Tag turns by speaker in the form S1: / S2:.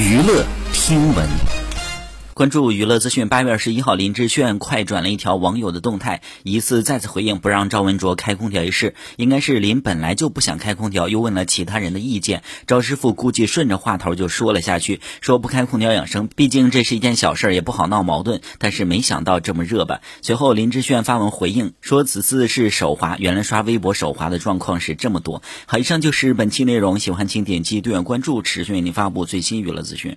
S1: 娱乐听闻。
S2: 关注娱乐资讯，八月二十一号，林志炫快转了一条网友的动态，疑似再次回应不让赵文卓开空调一事。应该是林本来就不想开空调，又问了其他人的意见，赵师傅估计顺着话头就说了下去，说不开空调养生，毕竟这是一件小事，也不好闹矛盾。但是没想到这么热吧？随后林志炫发文回应说，此次是手滑，原来刷微博手滑的状况是这么多。好，以上就是本期内容，喜欢请点击订阅关注，持续为您发布最新娱乐资讯。